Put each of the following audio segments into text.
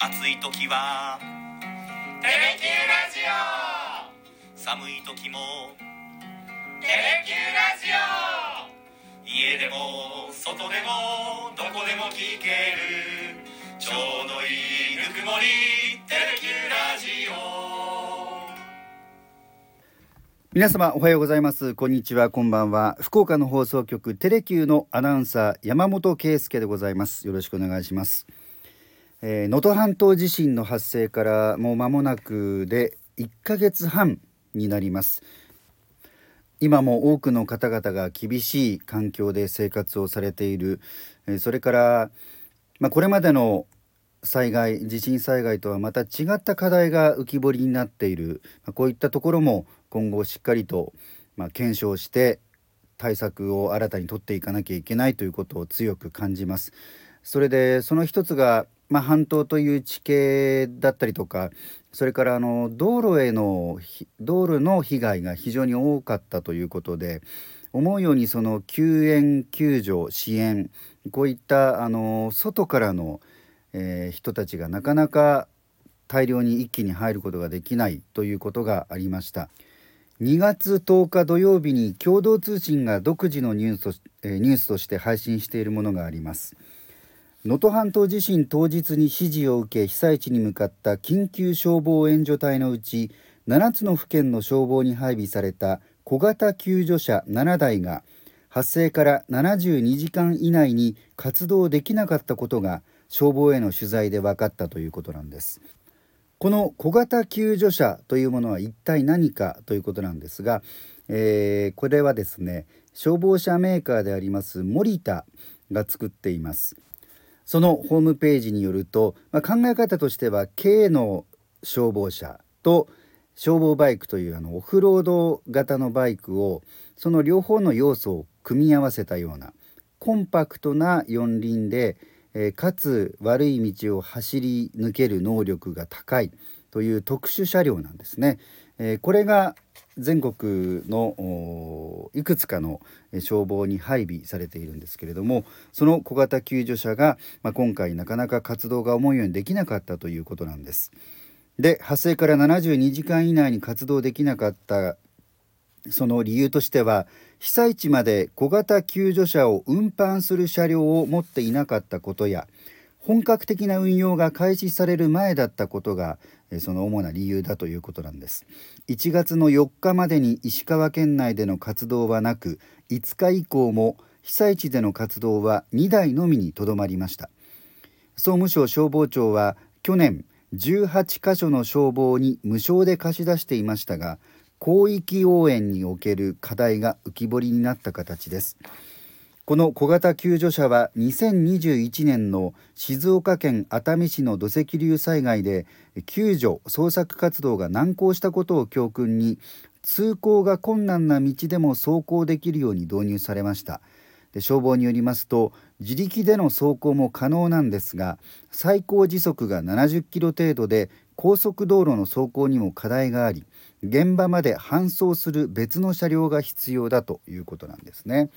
暑い時は。テレキューラジオ。寒い時も。テレキューラジオ。家でも外でもどこでも聞ける。ちょうどいいぬくもり。テレキューラジオ。皆様おはようございます。こんにちは。こんばんは。福岡の放送局テレキューのアナウンサー山本圭介でございます。よろしくお願いしますえー能登半島地震の発生からもう間もなくで1ヶ月半になります。今も多くの方々が厳しい環境で生活をされている、えーそれから、まあ、これまでの災害地震災害とはまた違った課題が浮き彫りになっている、まあこういったところも今後しっかりと、まあ、検証して対策を新たに取っていかなきゃいけないということを強く感じます。それでその一つが、まあ、半島という地形だったりとかそれからあの道路への道路の被害が非常に多かったということで思うようにその救援救助支援こういったあの外からの、えー人たちがなかなか大量に一気に入ることができないということがありました。2月10日土曜日に共同通信が独自のニュースえーニュースとして配信しているものがあります。能登半島地震当日に指示を受け被災地に向かった緊急消防援助隊のうち7つの府県の消防に配備された小型救助車7台が発生から72時間以内に活動できなかったことが消防への取材で分かったということなんです。この小型救助車というものは一体何かということなんですが、えーこれはですね消防車メーカーであります森田が作っています。そのホームページによると、まあ、考え方としては軽の消防車と消防バイクというあのオフロード型のバイクをその両方の要素を組み合わせたようなコンパクトな四輪で、えーかつ悪い道を走り抜ける能力が高いという特殊車両なんですね。えーこれが全国のいくつかの消防に配備されているんですけれどもその小型救助車が、まあ、今回なかなか活動が思うようにできなかったということなんです。で発生から72時間以内に活動できなかったその理由としては被災地まで小型救助車を運搬する車両を持っていなかったことや本格的な運用が開始される前だったことがその主な理由だということなんです。1月の4日までに石川県内での活動はなく5日以降も被災地での活動は2台のみにとどまりました。総務省消防庁は去年18カ所の消防に無償で貸し出していましたが広域応援における課題が浮き彫りになった形です。この小型救助車は2021年の静岡県熱海市の土石流災害で救助捜索活動が難航したことを教訓に通行が困難な道でも走行できるように導入されましたで消防によりますと自力での走行も可能なんですが最高時速が70キロ程度で高速道路の走行にも課題があり現場まで搬送する別の車両が必要だということなんですね。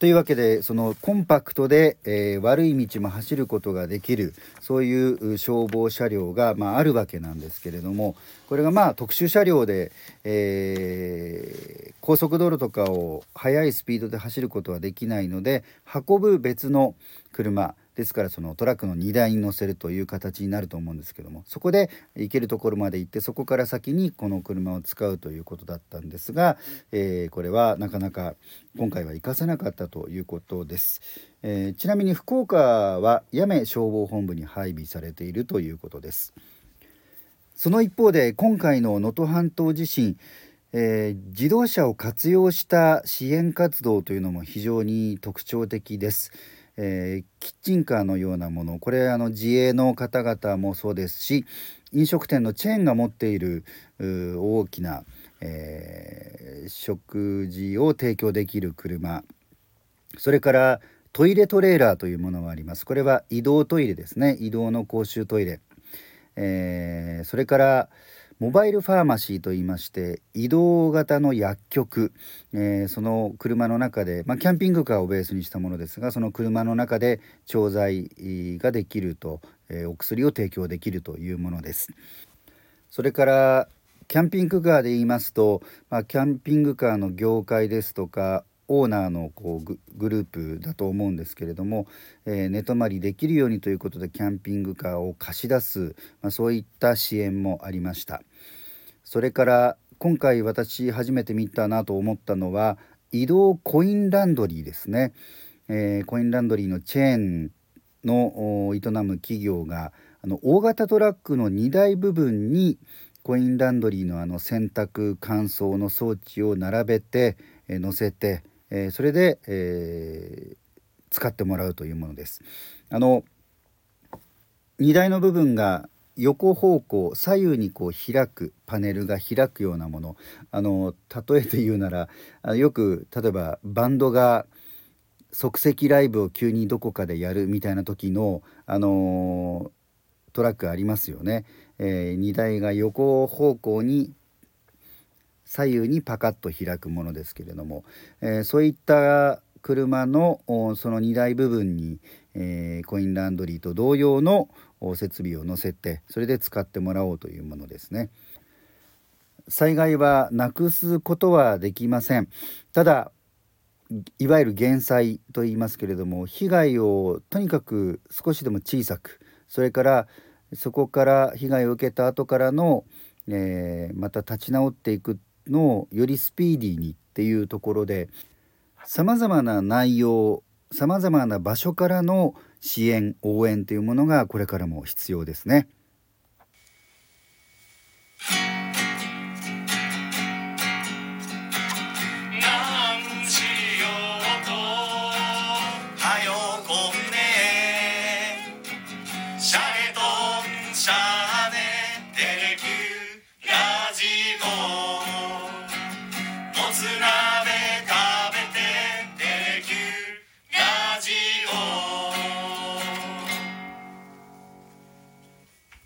というわけでそのコンパクトで、えー悪い道も走ることができるそういう消防車両が、まあ、あるわけなんですけれどもこれがまあ特殊車両で、えー高速道路とかを速いスピードで走ることはできないので運ぶ別の車ですからそのトラックの荷台に乗せるという形になると思うんですけどもそこで行けるところまで行ってそこから先にこの車を使うということだったんですが、えーこれはなかなか今回は活かせなかったということです、えーちなみに福岡は八女消防本部に配備されているということですその一方で今回の能登半島地震、えー自動車を活用した支援活動というのも非常に特徴的です。えーキッチンカーのようなもの。これあの自営の方々もそうですし飲食店のチェーンが持っている大きな、えー食事を提供できる車。それからトイレトレーラーというものがあります。これは移動トイレですね。移動の公衆トイレ、えーそれからモバイルファーマシーといいまして移動型の薬局、えー、その車の中で、まあ、キャンピングカーをベースにしたものですがその車の中で調剤ができると、えー、お薬を提供できるというものです。それからキャンピングカーで言いますと、まあ、キャンピングカーの業界ですとかオーナーのこうグループだと思うんですけれども、えー、寝泊まりできるようにということでキャンピングカーを貸し出す、まあ、そういった支援もありました。それから今回私初めて見たなと思ったのは移動コインランドリーですね、えー、コインランドリーのチェーンの営む企業があの大型トラックの荷台部分にコインランドリーのあの洗濯乾燥の装置を並べて、えー、載せてえー、それで、えー、使ってもらうというものです。あの荷台の部分が横方向左右にこう開くパネルが開くようなものあの例えて言うならよく例えばバンドが即席ライブを急にどこかでやるみたいな時の、あのトラックありますよね、えー、荷台が横方向に左右にパカッと開くものですけれども、えー、そういった車のその荷台部分に、えー、コインランドリーと同様の設備を載せてそれで使ってもらおうというものですね。災害はなくすことはできませんただいわゆる減災と言いますけれども被害をとにかく少しでも小さくそれからそこから被害を受けた後からの、えー、また立ち直っていくのよりスピーディーにっていうところでさまざまな内容さまざまな場所からの支援応援というものがこれからも必要ですね。